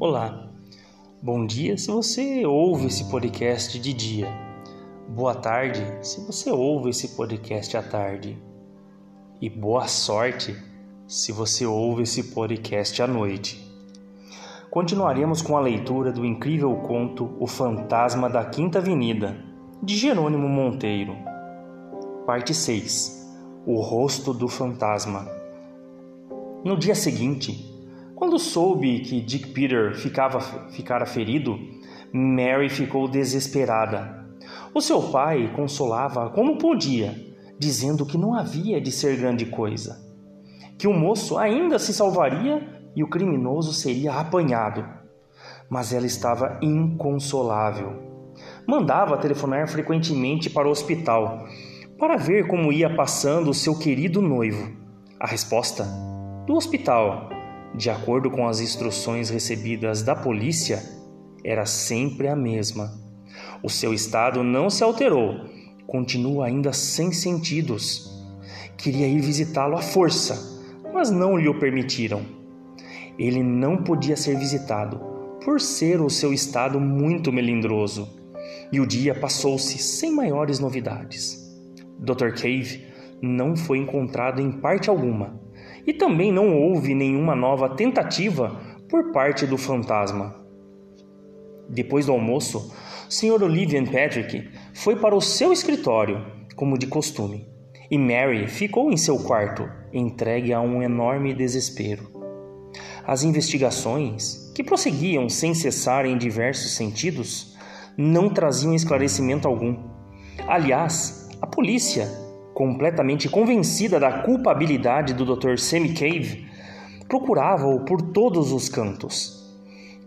Olá, bom dia se você ouve esse podcast de dia. Boa tarde se você ouve esse podcast à tarde. E boa sorte se você ouve esse podcast à noite. Continuaremos com a leitura do incrível conto O Fantasma da Quinta Avenida, de Jerônimo Monteiro. Parte 6 O Rosto do Fantasma. No dia seguinte, quando soube que Dick Peter ficava, ficara ferido, Mary ficou desesperada. O seu pai consolava como podia, dizendo que não havia de ser grande coisa, que o moço ainda se salvaria e o criminoso seria apanhado. Mas ela estava inconsolável. Mandava telefonar frequentemente para o hospital para ver como ia passando o seu querido noivo. A resposta do hospital de acordo com as instruções recebidas da polícia, era sempre a mesma. O seu estado não se alterou, continua ainda sem sentidos. Queria ir visitá-lo à força, mas não lhe o permitiram. Ele não podia ser visitado, por ser o seu estado muito melindroso. E o dia passou-se sem maiores novidades. Dr. Cave não foi encontrado em parte alguma e também não houve nenhuma nova tentativa por parte do fantasma. Depois do almoço, Sr. Olivian Patrick foi para o seu escritório, como de costume, e Mary ficou em seu quarto, entregue a um enorme desespero. As investigações, que prosseguiam sem cessar em diversos sentidos, não traziam esclarecimento algum. Aliás, a polícia completamente convencida da culpabilidade do Dr. Sammy Cave, procurava-o por todos os cantos.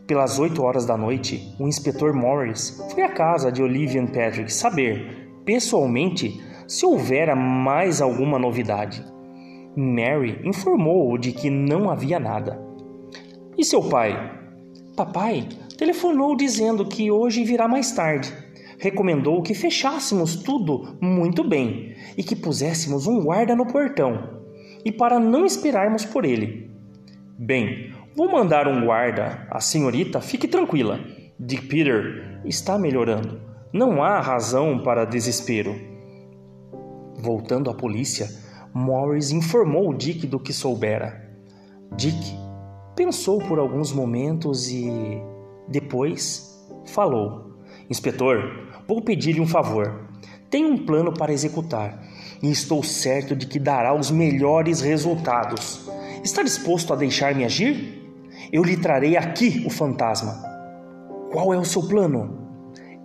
Pelas oito horas da noite, o inspetor Morris foi à casa de Olivia Patrick saber, pessoalmente, se houvera mais alguma novidade. Mary informou-o de que não havia nada. E seu pai? Papai telefonou dizendo que hoje virá mais tarde recomendou que fechássemos tudo muito bem e que puséssemos um guarda no portão, e para não esperarmos por ele. Bem, vou mandar um guarda, a senhorita fique tranquila. Dick Peter está melhorando. Não há razão para desespero. Voltando à polícia, Morris informou Dick do que soubera. Dick pensou por alguns momentos e depois falou: Inspetor, Vou pedir-lhe um favor. Tenho um plano para executar e estou certo de que dará os melhores resultados. Está disposto a deixar-me agir? Eu lhe trarei aqui o fantasma. Qual é o seu plano?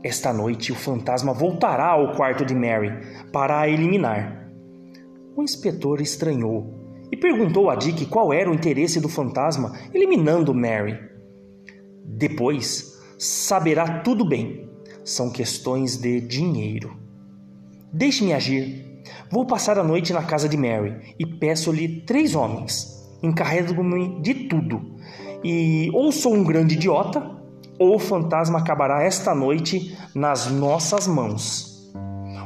Esta noite o fantasma voltará ao quarto de Mary para a eliminar. O inspetor estranhou e perguntou a Dick qual era o interesse do fantasma eliminando Mary. Depois saberá tudo bem são questões de dinheiro. Deixe-me agir. Vou passar a noite na casa de Mary e peço-lhe três homens. Encarrego-me de tudo. E ou sou um grande idiota, ou o fantasma acabará esta noite nas nossas mãos.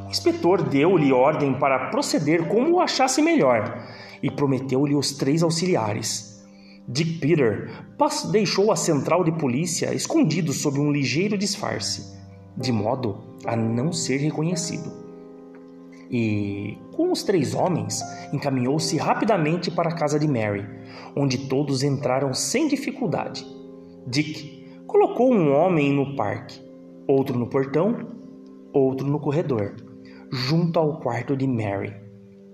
O inspetor deu-lhe ordem para proceder como o achasse melhor e prometeu-lhe os três auxiliares. Dick Peter deixou a central de polícia escondido sob um ligeiro disfarce de modo a não ser reconhecido. E, com os três homens, encaminhou-se rapidamente para a casa de Mary, onde todos entraram sem dificuldade. Dick colocou um homem no parque, outro no portão, outro no corredor, junto ao quarto de Mary.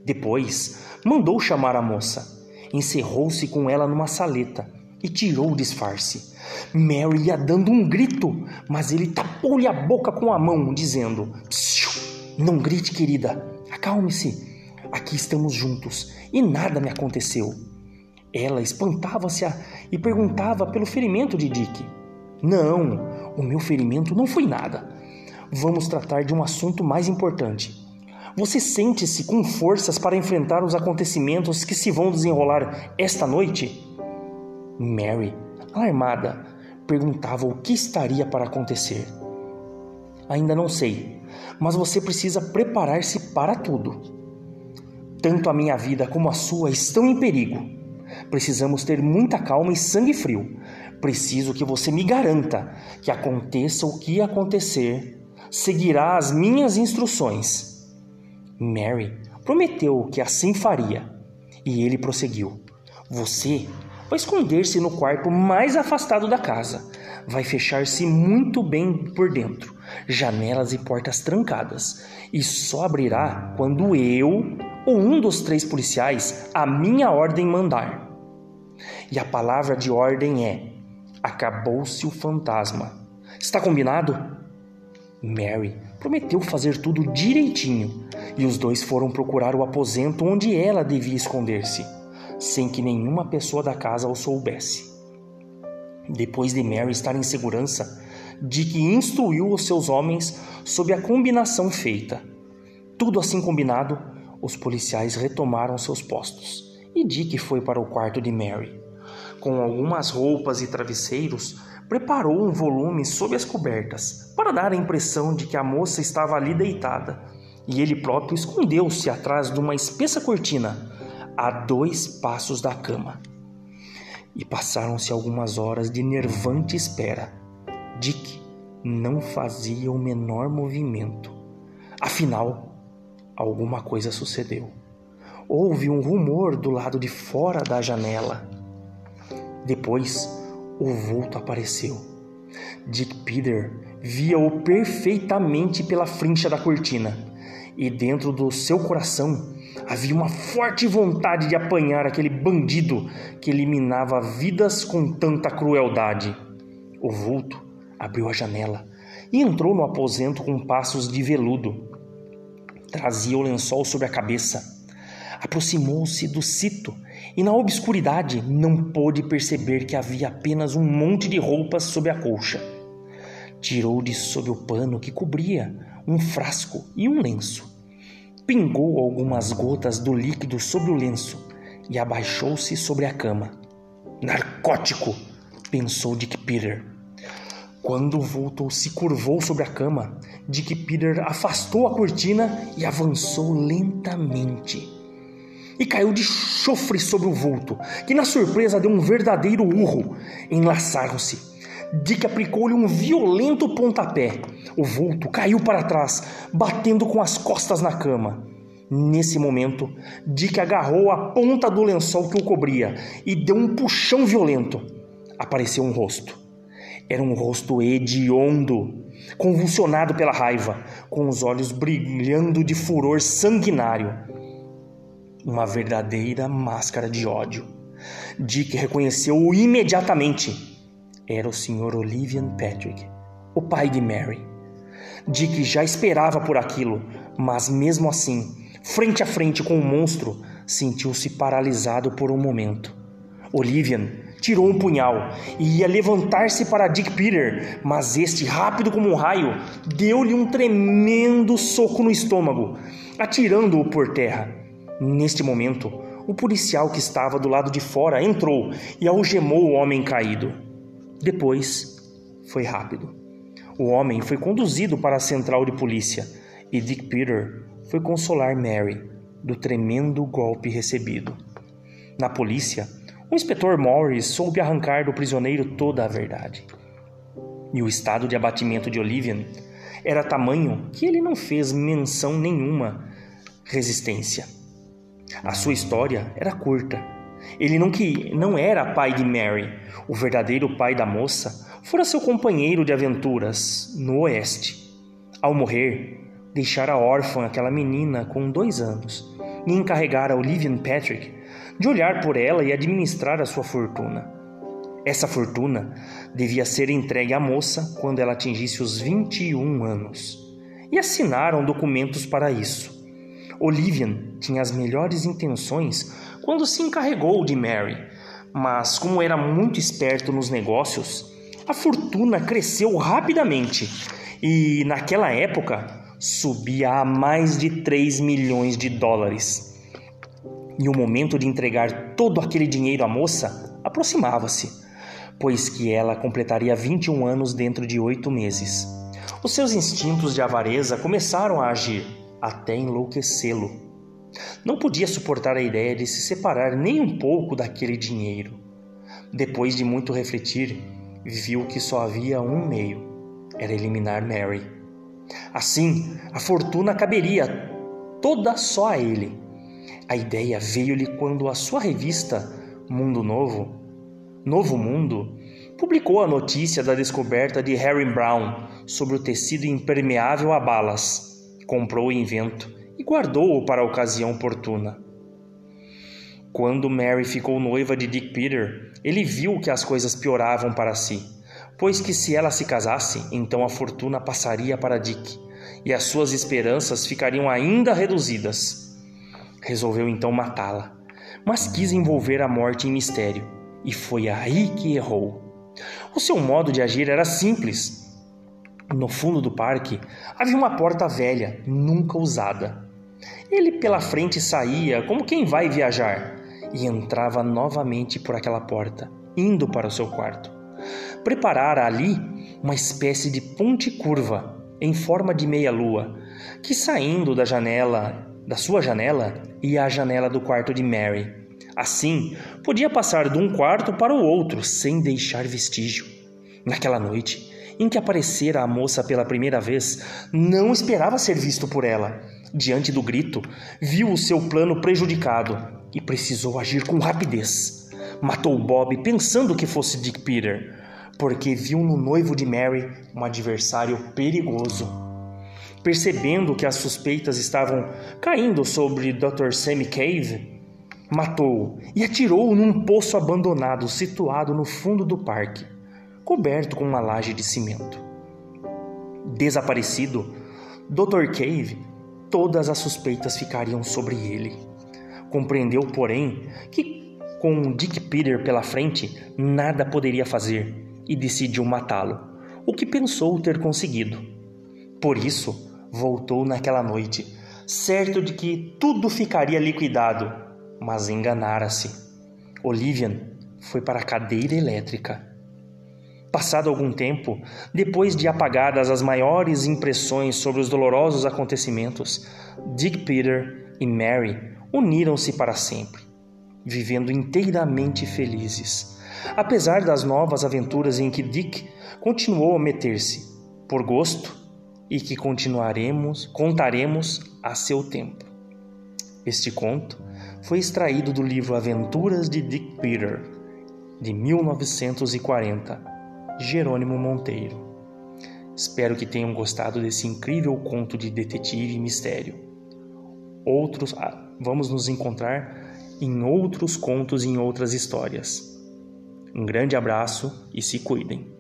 Depois, mandou chamar a moça. Encerrou-se com ela numa saleta e tirou o disfarce. Mary ia dando um grito, mas ele tapou-lhe a boca com a mão, dizendo: Não grite, querida, acalme-se. Aqui estamos juntos e nada me aconteceu. Ela espantava-se e perguntava pelo ferimento de Dick. Não, o meu ferimento não foi nada. Vamos tratar de um assunto mais importante. Você sente-se com forças para enfrentar os acontecimentos que se vão desenrolar esta noite? Mary, alarmada, perguntava o que estaria para acontecer. Ainda não sei, mas você precisa preparar-se para tudo. tanto a minha vida como a sua estão em perigo. Precisamos ter muita calma e sangue frio. Preciso que você me garanta que aconteça o que acontecer, seguirá as minhas instruções. Mary prometeu que assim faria, e ele prosseguiu: Você vai esconder-se no quarto mais afastado da casa. Vai fechar-se muito bem por dentro, janelas e portas trancadas, e só abrirá quando eu ou um dos três policiais a minha ordem mandar. E a palavra de ordem é: acabou-se o fantasma. Está combinado? Mary prometeu fazer tudo direitinho e os dois foram procurar o aposento onde ela devia esconder-se sem que nenhuma pessoa da casa o soubesse. Depois de Mary estar em segurança, Dick instruiu os seus homens sobre a combinação feita. Tudo assim combinado, os policiais retomaram seus postos e Dick foi para o quarto de Mary. Com algumas roupas e travesseiros, preparou um volume sob as cobertas para dar a impressão de que a moça estava ali deitada, e ele próprio escondeu-se atrás de uma espessa cortina a dois passos da cama. E passaram-se algumas horas de nervante espera. Dick não fazia o menor movimento. Afinal, alguma coisa sucedeu. Houve um rumor do lado de fora da janela. Depois, o vulto apareceu. Dick Peter via-o perfeitamente pela frincha da cortina, e dentro do seu coração Havia uma forte vontade de apanhar aquele bandido que eliminava vidas com tanta crueldade. O vulto abriu a janela e entrou no aposento com passos de veludo. Trazia o lençol sobre a cabeça. Aproximou-se do cito e, na obscuridade, não pôde perceber que havia apenas um monte de roupas sob a colcha. Tirou de sob o pano que cobria um frasco e um lenço pingou algumas gotas do líquido sobre o lenço e abaixou-se sobre a cama. Narcótico! pensou Dick Peter. Quando o vulto se curvou sobre a cama, Dick Peter afastou a cortina e avançou lentamente. E caiu de chofre sobre o vulto, que na surpresa deu um verdadeiro urro. Enlaçaram-se. Dick aplicou-lhe um violento pontapé o vulto caiu para trás, batendo com as costas na cama. Nesse momento, Dick agarrou a ponta do lençol que o cobria e deu um puxão violento. Apareceu um rosto. Era um rosto hediondo, convulsionado pela raiva, com os olhos brilhando de furor sanguinário. Uma verdadeira máscara de ódio. Dick reconheceu-o imediatamente. Era o Sr. Olivian Patrick, o pai de Mary. Dick já esperava por aquilo, mas mesmo assim, frente a frente com o monstro, sentiu-se paralisado por um momento. Olivian tirou um punhal e ia levantar-se para Dick Peter, mas este, rápido como um raio, deu-lhe um tremendo soco no estômago, atirando-o por terra. Neste momento, o policial que estava do lado de fora entrou e algemou o homem caído. Depois, foi rápido. O homem foi conduzido para a central de polícia e Dick Peter foi consolar Mary do tremendo golpe recebido. Na polícia, o inspetor Morris soube arrancar do prisioneiro toda a verdade. E o estado de abatimento de Olivian era tamanho que ele não fez menção nenhuma resistência. A sua história era curta. Ele não, que, não era pai de Mary. O verdadeiro pai da moça fora seu companheiro de aventuras no Oeste. Ao morrer, deixara órfã aquela menina com dois anos e encarregara Olivian Patrick de olhar por ela e administrar a sua fortuna. Essa fortuna devia ser entregue à moça quando ela atingisse os 21 anos. E assinaram documentos para isso. Olivian tinha as melhores intenções quando se encarregou de Mary, mas como era muito esperto nos negócios, a fortuna cresceu rapidamente e, naquela época, subia a mais de 3 milhões de dólares. E o momento de entregar todo aquele dinheiro à moça aproximava-se, pois que ela completaria 21 anos dentro de oito meses. Os seus instintos de avareza começaram a agir até enlouquecê-lo. Não podia suportar a ideia de se separar nem um pouco daquele dinheiro. Depois de muito refletir, viu que só havia um meio: era eliminar Mary. Assim, a fortuna caberia toda só a ele. A ideia veio-lhe quando a sua revista Mundo Novo, Novo Mundo, publicou a notícia da descoberta de Harry Brown sobre o tecido impermeável a balas. Comprou o invento e guardou-o para a ocasião oportuna. Quando Mary ficou noiva de Dick Peter, ele viu que as coisas pioravam para si, pois que se ela se casasse, então a fortuna passaria para Dick e as suas esperanças ficariam ainda reduzidas. Resolveu então matá-la, mas quis envolver a morte em mistério, e foi aí que errou. O seu modo de agir era simples. No fundo do parque havia uma porta velha, nunca usada. Ele pela frente saía como quem vai viajar e entrava novamente por aquela porta, indo para o seu quarto. Preparara ali uma espécie de ponte curva em forma de meia-lua, que saindo da janela, da sua janela, ia à janela do quarto de Mary. Assim, podia passar de um quarto para o outro sem deixar vestígio. Naquela noite, em que aparecera a moça pela primeira vez, não esperava ser visto por ela diante do grito, viu o seu plano prejudicado e precisou agir com rapidez. Matou Bob pensando que fosse Dick Peter, porque viu no noivo de Mary um adversário perigoso. Percebendo que as suspeitas estavam caindo sobre Dr. Sammy Cave, matou-o e atirou-o num poço abandonado situado no fundo do parque, coberto com uma laje de cimento. Desaparecido, Dr. Cave todas as suspeitas ficariam sobre ele. Compreendeu, porém, que com Dick Peter pela frente nada poderia fazer e decidiu matá-lo, o que pensou ter conseguido. Por isso, voltou naquela noite, certo de que tudo ficaria liquidado, mas enganara-se. Olivian foi para a cadeira elétrica. Passado algum tempo, depois de apagadas as maiores impressões sobre os dolorosos acontecimentos, Dick Peter e Mary uniram-se para sempre, vivendo inteiramente felizes, apesar das novas aventuras em que Dick continuou a meter-se, por gosto, e que continuaremos, contaremos a seu tempo. Este conto foi extraído do livro Aventuras de Dick Peter, de 1940 Jerônimo Monteiro. Espero que tenham gostado desse incrível conto de detetive e mistério. Outros, ah, vamos nos encontrar em outros contos e em outras histórias. Um grande abraço e se cuidem.